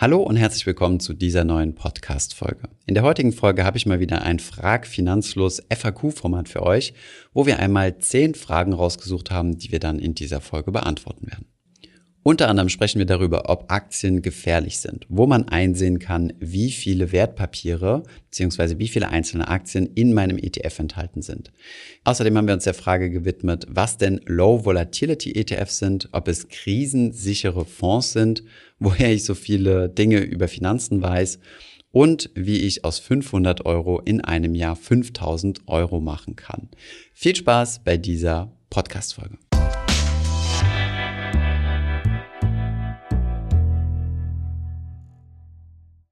Hallo und herzlich willkommen zu dieser neuen Podcast-Folge. In der heutigen Folge habe ich mal wieder ein Frag finanzlos FAQ-Format für euch, wo wir einmal zehn Fragen rausgesucht haben, die wir dann in dieser Folge beantworten werden. Unter anderem sprechen wir darüber, ob Aktien gefährlich sind, wo man einsehen kann, wie viele Wertpapiere bzw. wie viele einzelne Aktien in meinem ETF enthalten sind. Außerdem haben wir uns der Frage gewidmet, was denn Low Volatility ETFs sind, ob es krisensichere Fonds sind, woher ich so viele Dinge über Finanzen weiß und wie ich aus 500 Euro in einem Jahr 5000 Euro machen kann. Viel Spaß bei dieser Podcast-Folge.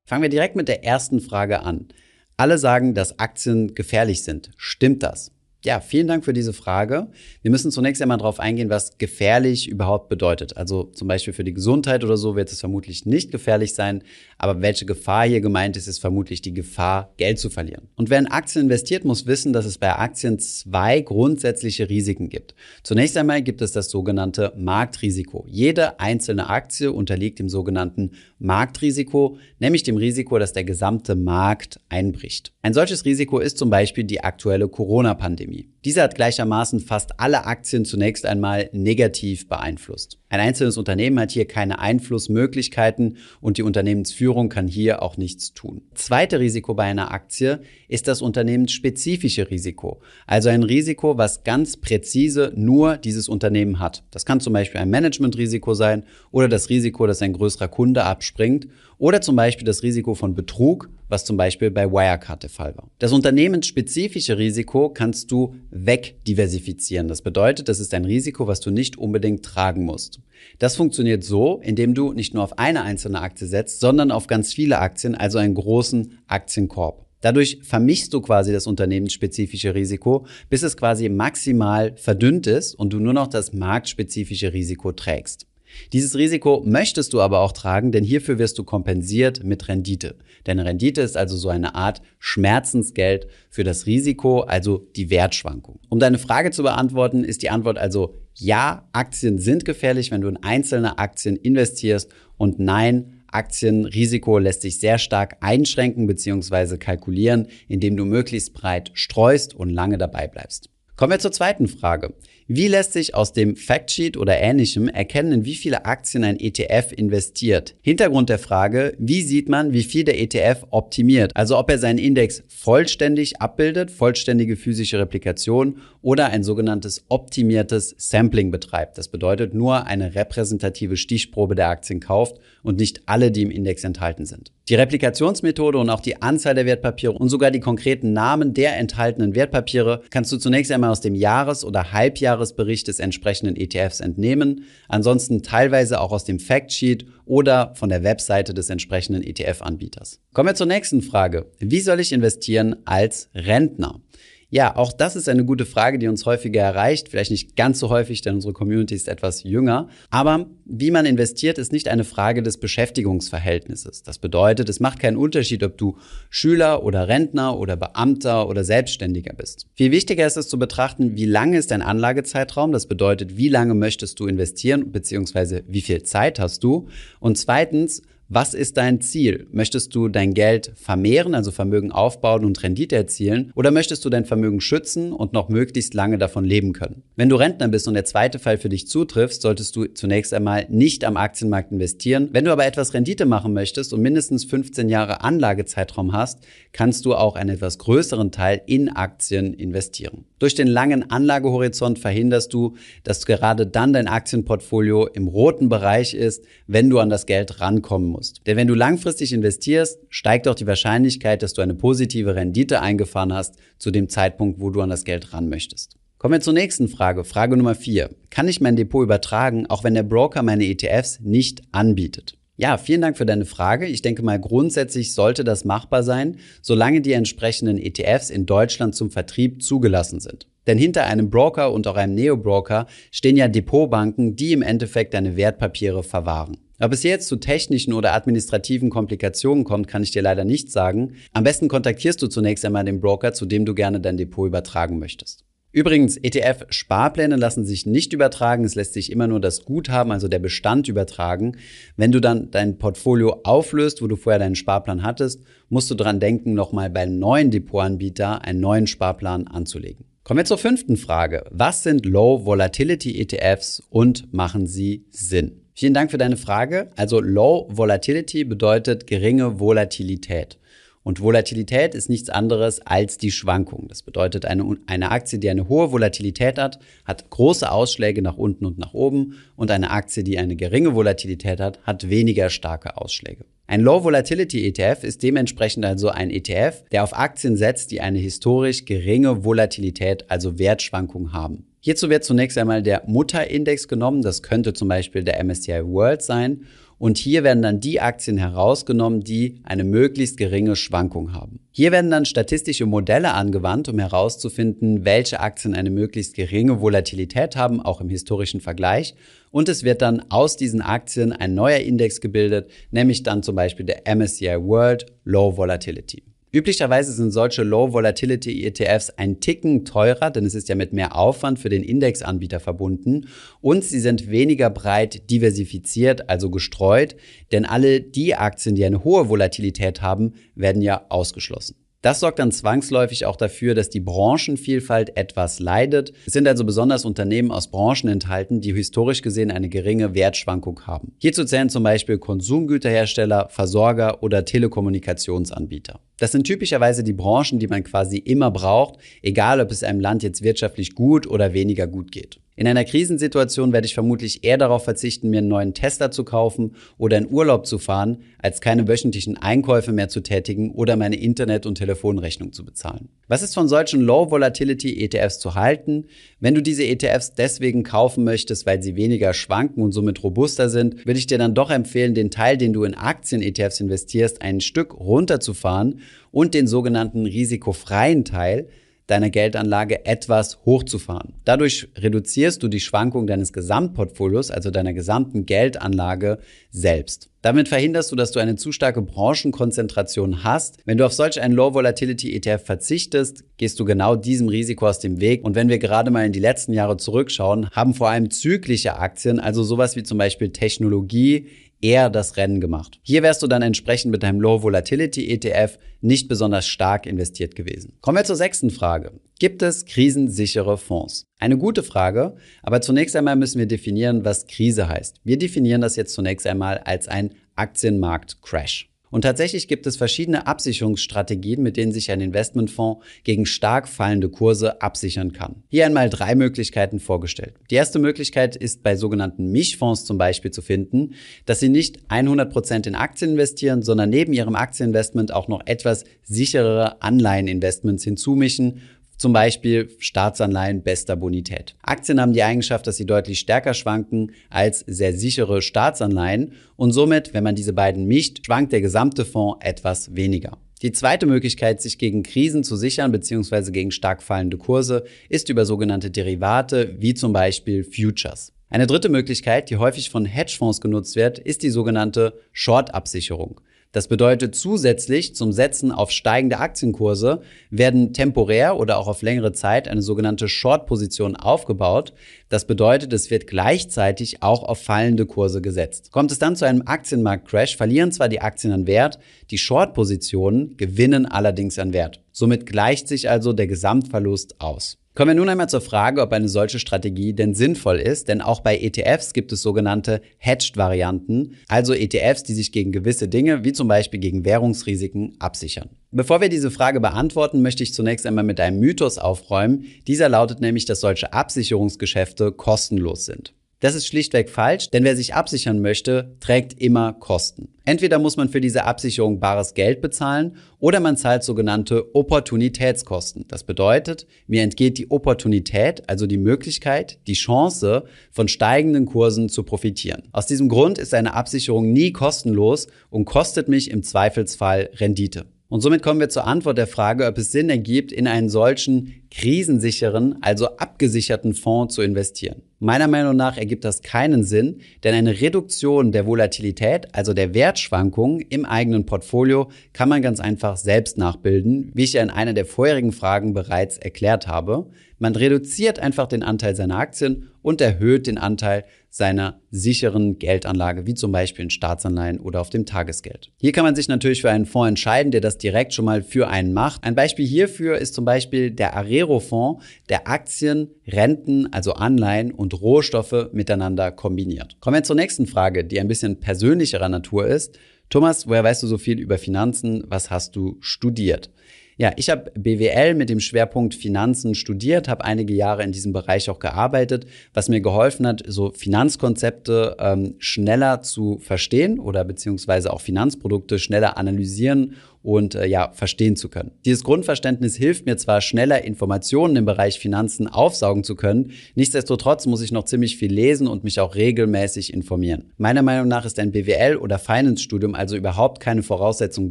Fangen wir direkt mit der ersten Frage an. Alle sagen, dass Aktien gefährlich sind. Stimmt das? Ja, vielen Dank für diese Frage. Wir müssen zunächst einmal darauf eingehen, was gefährlich überhaupt bedeutet. Also zum Beispiel für die Gesundheit oder so wird es vermutlich nicht gefährlich sein, aber welche Gefahr hier gemeint ist, ist vermutlich die Gefahr, Geld zu verlieren. Und wer in Aktien investiert, muss wissen, dass es bei Aktien zwei grundsätzliche Risiken gibt. Zunächst einmal gibt es das sogenannte Marktrisiko. Jede einzelne Aktie unterliegt dem sogenannten Marktrisiko, nämlich dem Risiko, dass der gesamte Markt einbricht. Ein solches Risiko ist zum Beispiel die aktuelle Corona-Pandemie. Diese hat gleichermaßen fast alle Aktien zunächst einmal negativ beeinflusst. Ein einzelnes Unternehmen hat hier keine Einflussmöglichkeiten und die Unternehmensführung kann hier auch nichts tun. Zweite Risiko bei einer Aktie ist das unternehmensspezifische Risiko. Also ein Risiko, was ganz präzise nur dieses Unternehmen hat. Das kann zum Beispiel ein Managementrisiko sein oder das Risiko, dass ein größerer Kunde abspringt oder zum Beispiel das Risiko von Betrug, was zum Beispiel bei Wirecard der Fall war. Das unternehmensspezifische Risiko kannst du wegdiversifizieren. Das bedeutet, das ist ein Risiko, was du nicht unbedingt tragen musst. Das funktioniert so, indem du nicht nur auf eine einzelne Aktie setzt, sondern auf ganz viele Aktien, also einen großen Aktienkorb. Dadurch vermischst du quasi das unternehmensspezifische Risiko, bis es quasi maximal verdünnt ist und du nur noch das marktspezifische Risiko trägst. Dieses Risiko möchtest du aber auch tragen, denn hierfür wirst du kompensiert mit Rendite. Denn Rendite ist also so eine Art Schmerzensgeld für das Risiko, also die Wertschwankung. Um deine Frage zu beantworten, ist die Antwort also ja, Aktien sind gefährlich, wenn du in einzelne Aktien investierst und nein, Aktienrisiko lässt sich sehr stark einschränken bzw. kalkulieren, indem du möglichst breit streust und lange dabei bleibst. Kommen wir zur zweiten Frage. Wie lässt sich aus dem Factsheet oder ähnlichem erkennen, in wie viele Aktien ein ETF investiert? Hintergrund der Frage, wie sieht man, wie viel der ETF optimiert? Also ob er seinen Index vollständig abbildet, vollständige physische Replikation oder ein sogenanntes optimiertes Sampling betreibt. Das bedeutet nur eine repräsentative Stichprobe der Aktien kauft und nicht alle, die im Index enthalten sind. Die Replikationsmethode und auch die Anzahl der Wertpapiere und sogar die konkreten Namen der enthaltenen Wertpapiere kannst du zunächst einmal aus dem Jahres- oder Halbjahres Jahresbericht des entsprechenden ETFs entnehmen, ansonsten teilweise auch aus dem Factsheet oder von der Webseite des entsprechenden ETF-Anbieters. Kommen wir zur nächsten Frage. Wie soll ich investieren als Rentner? Ja, auch das ist eine gute Frage, die uns häufiger erreicht. Vielleicht nicht ganz so häufig, denn unsere Community ist etwas jünger. Aber wie man investiert, ist nicht eine Frage des Beschäftigungsverhältnisses. Das bedeutet, es macht keinen Unterschied, ob du Schüler oder Rentner oder Beamter oder Selbstständiger bist. Viel wichtiger ist es zu betrachten, wie lange ist dein Anlagezeitraum. Das bedeutet, wie lange möchtest du investieren, beziehungsweise wie viel Zeit hast du. Und zweitens, was ist dein Ziel? Möchtest du dein Geld vermehren, also Vermögen aufbauen und Rendite erzielen? Oder möchtest du dein Vermögen schützen und noch möglichst lange davon leben können? Wenn du Rentner bist und der zweite Fall für dich zutrifft, solltest du zunächst einmal nicht am Aktienmarkt investieren. Wenn du aber etwas Rendite machen möchtest und mindestens 15 Jahre Anlagezeitraum hast, kannst du auch einen etwas größeren Teil in Aktien investieren. Durch den langen Anlagehorizont verhinderst du, dass gerade dann dein Aktienportfolio im roten Bereich ist, wenn du an das Geld rankommen musst. Denn wenn du langfristig investierst, steigt auch die Wahrscheinlichkeit, dass du eine positive Rendite eingefahren hast zu dem Zeitpunkt, wo du an das Geld ran möchtest. Kommen wir zur nächsten Frage. Frage Nummer vier. Kann ich mein Depot übertragen, auch wenn der Broker meine ETFs nicht anbietet? Ja, vielen Dank für deine Frage. Ich denke mal, grundsätzlich sollte das machbar sein, solange die entsprechenden ETFs in Deutschland zum Vertrieb zugelassen sind. Denn hinter einem Broker und auch einem Neo-Broker stehen ja Depotbanken, die im Endeffekt deine Wertpapiere verwahren. Ob es jetzt zu technischen oder administrativen Komplikationen kommt, kann ich dir leider nicht sagen. Am besten kontaktierst du zunächst einmal den Broker, zu dem du gerne dein Depot übertragen möchtest. Übrigens, ETF-Sparpläne lassen sich nicht übertragen. Es lässt sich immer nur das Guthaben, also der Bestand übertragen. Wenn du dann dein Portfolio auflöst, wo du vorher deinen Sparplan hattest, musst du dran denken, nochmal beim neuen Depotanbieter einen neuen Sparplan anzulegen. Kommen wir zur fünften Frage. Was sind Low Volatility ETFs und machen sie Sinn? Vielen Dank für deine Frage. Also Low Volatility bedeutet geringe Volatilität. Und Volatilität ist nichts anderes als die Schwankung. Das bedeutet, eine, eine Aktie, die eine hohe Volatilität hat, hat große Ausschläge nach unten und nach oben. Und eine Aktie, die eine geringe Volatilität hat, hat weniger starke Ausschläge. Ein Low Volatility ETF ist dementsprechend also ein ETF, der auf Aktien setzt, die eine historisch geringe Volatilität, also Wertschwankung haben. Hierzu wird zunächst einmal der Mutterindex genommen. Das könnte zum Beispiel der MSCI World sein. Und hier werden dann die Aktien herausgenommen, die eine möglichst geringe Schwankung haben. Hier werden dann statistische Modelle angewandt, um herauszufinden, welche Aktien eine möglichst geringe Volatilität haben, auch im historischen Vergleich. Und es wird dann aus diesen Aktien ein neuer Index gebildet, nämlich dann zum Beispiel der MSCI World Low Volatility. Üblicherweise sind solche Low-Volatility-ETFs ein Ticken teurer, denn es ist ja mit mehr Aufwand für den Indexanbieter verbunden und sie sind weniger breit diversifiziert, also gestreut, denn alle die Aktien, die eine hohe Volatilität haben, werden ja ausgeschlossen. Das sorgt dann zwangsläufig auch dafür, dass die Branchenvielfalt etwas leidet. Es sind also besonders Unternehmen aus Branchen enthalten, die historisch gesehen eine geringe Wertschwankung haben. Hierzu zählen zum Beispiel Konsumgüterhersteller, Versorger oder Telekommunikationsanbieter. Das sind typischerweise die Branchen, die man quasi immer braucht, egal ob es einem Land jetzt wirtschaftlich gut oder weniger gut geht. In einer Krisensituation werde ich vermutlich eher darauf verzichten, mir einen neuen Tesla zu kaufen oder in Urlaub zu fahren, als keine wöchentlichen Einkäufe mehr zu tätigen oder meine Internet- und Telefonrechnung zu bezahlen. Was ist von solchen Low-Volatility-ETFs zu halten? Wenn du diese ETFs deswegen kaufen möchtest, weil sie weniger schwanken und somit robuster sind, würde ich dir dann doch empfehlen, den Teil, den du in Aktien-ETFs investierst, ein Stück runterzufahren und den sogenannten risikofreien Teil, deiner Geldanlage etwas hochzufahren. Dadurch reduzierst du die Schwankung deines Gesamtportfolios, also deiner gesamten Geldanlage selbst. Damit verhinderst du, dass du eine zu starke Branchenkonzentration hast. Wenn du auf solch einen Low Volatility ETF verzichtest, gehst du genau diesem Risiko aus dem Weg. Und wenn wir gerade mal in die letzten Jahre zurückschauen, haben vor allem zyklische Aktien, also sowas wie zum Beispiel Technologie, eher das Rennen gemacht. Hier wärst du dann entsprechend mit deinem Low Volatility ETF nicht besonders stark investiert gewesen. Kommen wir zur sechsten Frage. Gibt es krisensichere Fonds? Eine gute Frage, aber zunächst einmal müssen wir definieren, was Krise heißt. Wir definieren das jetzt zunächst einmal als ein Aktienmarkt-Crash. Und tatsächlich gibt es verschiedene Absicherungsstrategien, mit denen sich ein Investmentfonds gegen stark fallende Kurse absichern kann. Hier einmal drei Möglichkeiten vorgestellt. Die erste Möglichkeit ist bei sogenannten Mischfonds zum Beispiel zu finden, dass sie nicht 100% in Aktien investieren, sondern neben ihrem Aktieninvestment auch noch etwas sicherere Anleiheninvestments hinzumischen, zum Beispiel Staatsanleihen bester Bonität. Aktien haben die Eigenschaft, dass sie deutlich stärker schwanken als sehr sichere Staatsanleihen und somit, wenn man diese beiden mischt, schwankt der gesamte Fonds etwas weniger. Die zweite Möglichkeit, sich gegen Krisen zu sichern bzw. gegen stark fallende Kurse, ist über sogenannte Derivate wie zum Beispiel Futures. Eine dritte Möglichkeit, die häufig von Hedgefonds genutzt wird, ist die sogenannte Short-Absicherung. Das bedeutet zusätzlich zum Setzen auf steigende Aktienkurse werden temporär oder auch auf längere Zeit eine sogenannte Short-Position aufgebaut. Das bedeutet, es wird gleichzeitig auch auf fallende Kurse gesetzt. Kommt es dann zu einem Aktienmarkt-Crash, verlieren zwar die Aktien an Wert, die Short-Positionen gewinnen allerdings an Wert. Somit gleicht sich also der Gesamtverlust aus. Kommen wir nun einmal zur Frage, ob eine solche Strategie denn sinnvoll ist, denn auch bei ETFs gibt es sogenannte Hedged-Varianten, also ETFs, die sich gegen gewisse Dinge, wie zum Beispiel gegen Währungsrisiken, absichern. Bevor wir diese Frage beantworten, möchte ich zunächst einmal mit einem Mythos aufräumen. Dieser lautet nämlich, dass solche Absicherungsgeschäfte kostenlos sind. Das ist schlichtweg falsch, denn wer sich absichern möchte, trägt immer Kosten. Entweder muss man für diese Absicherung bares Geld bezahlen oder man zahlt sogenannte Opportunitätskosten. Das bedeutet, mir entgeht die Opportunität, also die Möglichkeit, die Chance, von steigenden Kursen zu profitieren. Aus diesem Grund ist eine Absicherung nie kostenlos und kostet mich im Zweifelsfall Rendite. Und somit kommen wir zur Antwort der Frage, ob es Sinn ergibt, in einen solchen krisensicheren, also abgesicherten Fonds zu investieren. Meiner Meinung nach ergibt das keinen Sinn, denn eine Reduktion der Volatilität, also der Wertschwankungen im eigenen Portfolio, kann man ganz einfach selbst nachbilden, wie ich ja in einer der vorherigen Fragen bereits erklärt habe. Man reduziert einfach den Anteil seiner Aktien und erhöht den Anteil seiner sicheren Geldanlage, wie zum Beispiel in Staatsanleihen oder auf dem Tagesgeld. Hier kann man sich natürlich für einen Fonds entscheiden, der das direkt schon mal für einen macht. Ein Beispiel hierfür ist zum Beispiel der Arero-Fonds, der Aktien, Renten, also Anleihen und Rohstoffe miteinander kombiniert. Kommen wir zur nächsten Frage, die ein bisschen persönlicherer Natur ist. Thomas, woher weißt du so viel über Finanzen? Was hast du studiert? Ja, ich habe BWL mit dem Schwerpunkt Finanzen studiert, habe einige Jahre in diesem Bereich auch gearbeitet, was mir geholfen hat, so Finanzkonzepte ähm, schneller zu verstehen oder beziehungsweise auch Finanzprodukte schneller analysieren und äh, ja, verstehen zu können. Dieses Grundverständnis hilft mir zwar schneller Informationen im Bereich Finanzen aufsaugen zu können, nichtsdestotrotz muss ich noch ziemlich viel lesen und mich auch regelmäßig informieren. Meiner Meinung nach ist ein BWL oder Finance-Studium also überhaupt keine Voraussetzung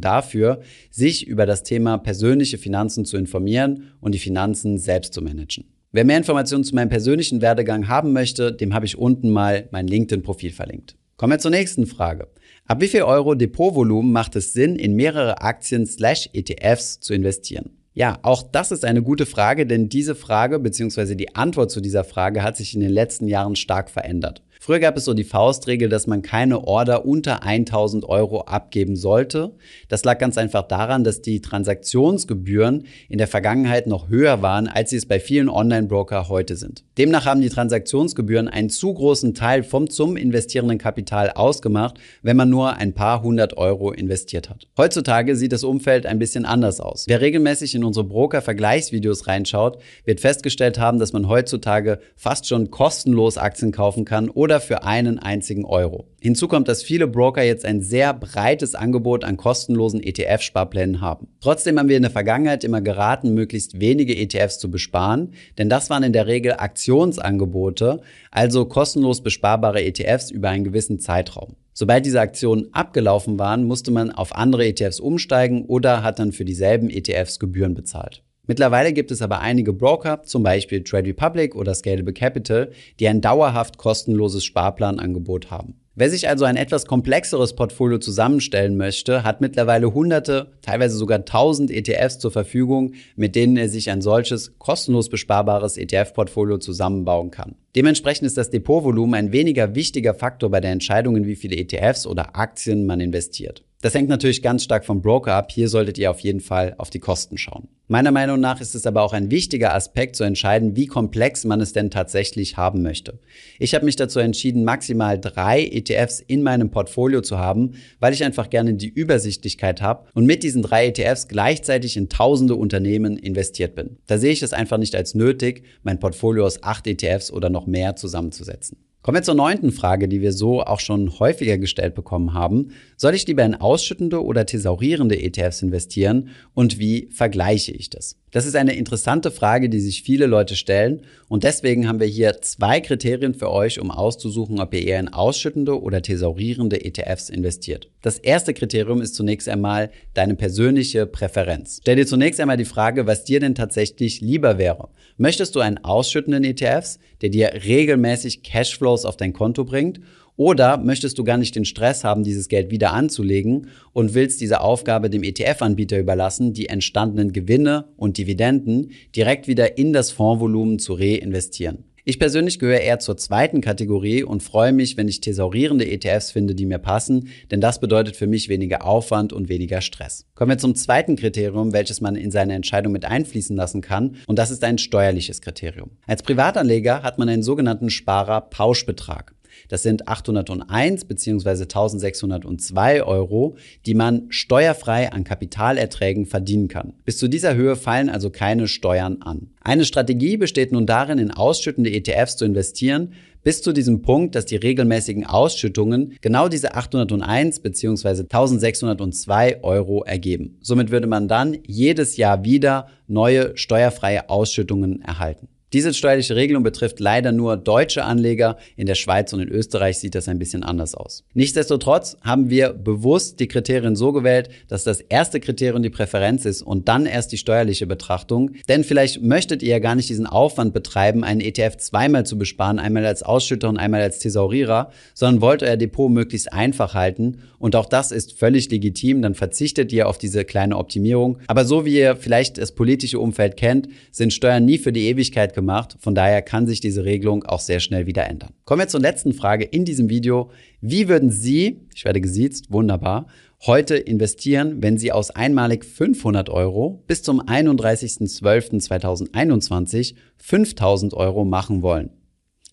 dafür, sich über das Thema persönliche Finanzen zu informieren und die Finanzen selbst zu managen. Wer mehr Informationen zu meinem persönlichen Werdegang haben möchte, dem habe ich unten mal mein LinkedIn-Profil verlinkt. Kommen wir zur nächsten Frage. Ab wie viel Euro Depotvolumen macht es Sinn, in mehrere Aktien slash ETFs zu investieren? Ja, auch das ist eine gute Frage, denn diese Frage bzw. die Antwort zu dieser Frage hat sich in den letzten Jahren stark verändert. Früher gab es so die Faustregel, dass man keine Order unter 1000 Euro abgeben sollte. Das lag ganz einfach daran, dass die Transaktionsgebühren in der Vergangenheit noch höher waren, als sie es bei vielen Online-Broker heute sind. Demnach haben die Transaktionsgebühren einen zu großen Teil vom zum investierenden Kapital ausgemacht, wenn man nur ein paar hundert Euro investiert hat. Heutzutage sieht das Umfeld ein bisschen anders aus. Wer regelmäßig in unsere Broker-Vergleichsvideos reinschaut, wird festgestellt haben, dass man heutzutage fast schon kostenlos Aktien kaufen kann oder für einen einzigen Euro. Hinzu kommt, dass viele Broker jetzt ein sehr breites Angebot an kostenlosen ETF-Sparplänen haben. Trotzdem haben wir in der Vergangenheit immer geraten, möglichst wenige ETFs zu besparen, denn das waren in der Regel Aktionsangebote, also kostenlos besparbare ETFs über einen gewissen Zeitraum. Sobald diese Aktionen abgelaufen waren, musste man auf andere ETFs umsteigen oder hat dann für dieselben ETFs Gebühren bezahlt. Mittlerweile gibt es aber einige Broker, zum Beispiel Trade Republic oder Scalable Capital, die ein dauerhaft kostenloses Sparplanangebot haben. Wer sich also ein etwas komplexeres Portfolio zusammenstellen möchte, hat mittlerweile hunderte, teilweise sogar tausend ETFs zur Verfügung, mit denen er sich ein solches kostenlos besparbares ETF-Portfolio zusammenbauen kann. Dementsprechend ist das Depotvolumen ein weniger wichtiger Faktor bei der Entscheidung, in wie viele ETFs oder Aktien man investiert. Das hängt natürlich ganz stark vom Broker ab. Hier solltet ihr auf jeden Fall auf die Kosten schauen. Meiner Meinung nach ist es aber auch ein wichtiger Aspekt zu entscheiden, wie komplex man es denn tatsächlich haben möchte. Ich habe mich dazu entschieden, maximal drei ETFs in meinem Portfolio zu haben, weil ich einfach gerne die Übersichtlichkeit habe und mit diesen drei ETFs gleichzeitig in tausende Unternehmen investiert bin. Da sehe ich es einfach nicht als nötig, mein Portfolio aus acht ETFs oder noch mehr zusammenzusetzen. Kommen wir zur neunten Frage, die wir so auch schon häufiger gestellt bekommen haben. Soll ich lieber in ausschüttende oder thesaurierende ETFs investieren und wie vergleiche ich das? Das ist eine interessante Frage, die sich viele Leute stellen und deswegen haben wir hier zwei Kriterien für euch, um auszusuchen, ob ihr eher in ausschüttende oder thesaurierende ETFs investiert. Das erste Kriterium ist zunächst einmal deine persönliche Präferenz. Stell dir zunächst einmal die Frage, was dir denn tatsächlich lieber wäre. Möchtest du einen ausschüttenden ETFs, der dir regelmäßig Cashflows auf dein Konto bringt? Oder möchtest du gar nicht den Stress haben, dieses Geld wieder anzulegen und willst diese Aufgabe dem ETF-Anbieter überlassen, die entstandenen Gewinne und Dividenden direkt wieder in das Fondsvolumen zu reinvestieren? Ich persönlich gehöre eher zur zweiten Kategorie und freue mich, wenn ich thesaurierende ETFs finde, die mir passen, denn das bedeutet für mich weniger Aufwand und weniger Stress. Kommen wir zum zweiten Kriterium, welches man in seine Entscheidung mit einfließen lassen kann, und das ist ein steuerliches Kriterium. Als Privatanleger hat man einen sogenannten Sparer-Pauschbetrag. Das sind 801 bzw. 1602 Euro, die man steuerfrei an Kapitalerträgen verdienen kann. Bis zu dieser Höhe fallen also keine Steuern an. Eine Strategie besteht nun darin, in ausschüttende ETFs zu investieren, bis zu diesem Punkt, dass die regelmäßigen Ausschüttungen genau diese 801 bzw. 1602 Euro ergeben. Somit würde man dann jedes Jahr wieder neue steuerfreie Ausschüttungen erhalten. Diese steuerliche Regelung betrifft leider nur deutsche Anleger. In der Schweiz und in Österreich sieht das ein bisschen anders aus. Nichtsdestotrotz haben wir bewusst die Kriterien so gewählt, dass das erste Kriterium die Präferenz ist und dann erst die steuerliche Betrachtung. Denn vielleicht möchtet ihr ja gar nicht diesen Aufwand betreiben, einen ETF zweimal zu besparen, einmal als Ausschütter und einmal als Thesaurierer, sondern wollt euer Depot möglichst einfach halten. Und auch das ist völlig legitim. Dann verzichtet ihr auf diese kleine Optimierung. Aber so wie ihr vielleicht das politische Umfeld kennt, sind Steuern nie für die Ewigkeit gemacht. Von daher kann sich diese Regelung auch sehr schnell wieder ändern. Kommen wir zur letzten Frage in diesem Video. Wie würden Sie, ich werde gesiezt, wunderbar, heute investieren, wenn Sie aus einmalig 500 Euro bis zum 31.12.2021 5000 Euro machen wollen?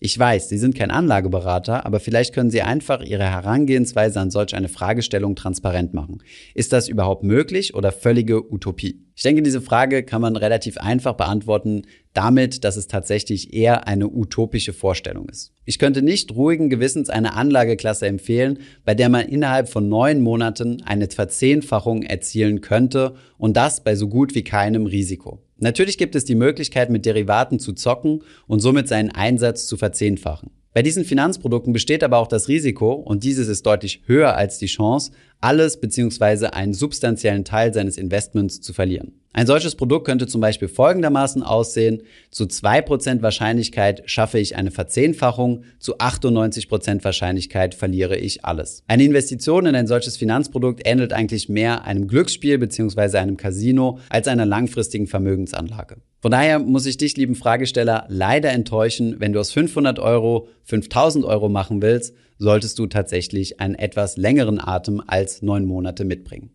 Ich weiß, Sie sind kein Anlageberater, aber vielleicht können Sie einfach Ihre Herangehensweise an solch eine Fragestellung transparent machen. Ist das überhaupt möglich oder völlige Utopie? Ich denke, diese Frage kann man relativ einfach beantworten damit, dass es tatsächlich eher eine utopische Vorstellung ist. Ich könnte nicht ruhigen Gewissens eine Anlageklasse empfehlen, bei der man innerhalb von neun Monaten eine Verzehnfachung erzielen könnte und das bei so gut wie keinem Risiko. Natürlich gibt es die Möglichkeit, mit Derivaten zu zocken und somit seinen Einsatz zu verzehnfachen. Bei diesen Finanzprodukten besteht aber auch das Risiko, und dieses ist deutlich höher als die Chance, alles bzw. einen substanziellen Teil seines Investments zu verlieren. Ein solches Produkt könnte zum Beispiel folgendermaßen aussehen. Zu 2% Wahrscheinlichkeit schaffe ich eine Verzehnfachung, zu 98% Wahrscheinlichkeit verliere ich alles. Eine Investition in ein solches Finanzprodukt ähnelt eigentlich mehr einem Glücksspiel bzw. einem Casino als einer langfristigen Vermögensanlage. Von daher muss ich dich, lieben Fragesteller, leider enttäuschen, wenn du aus 500 Euro 5000 Euro machen willst, solltest du tatsächlich einen etwas längeren Atem als neun Monate mitbringen.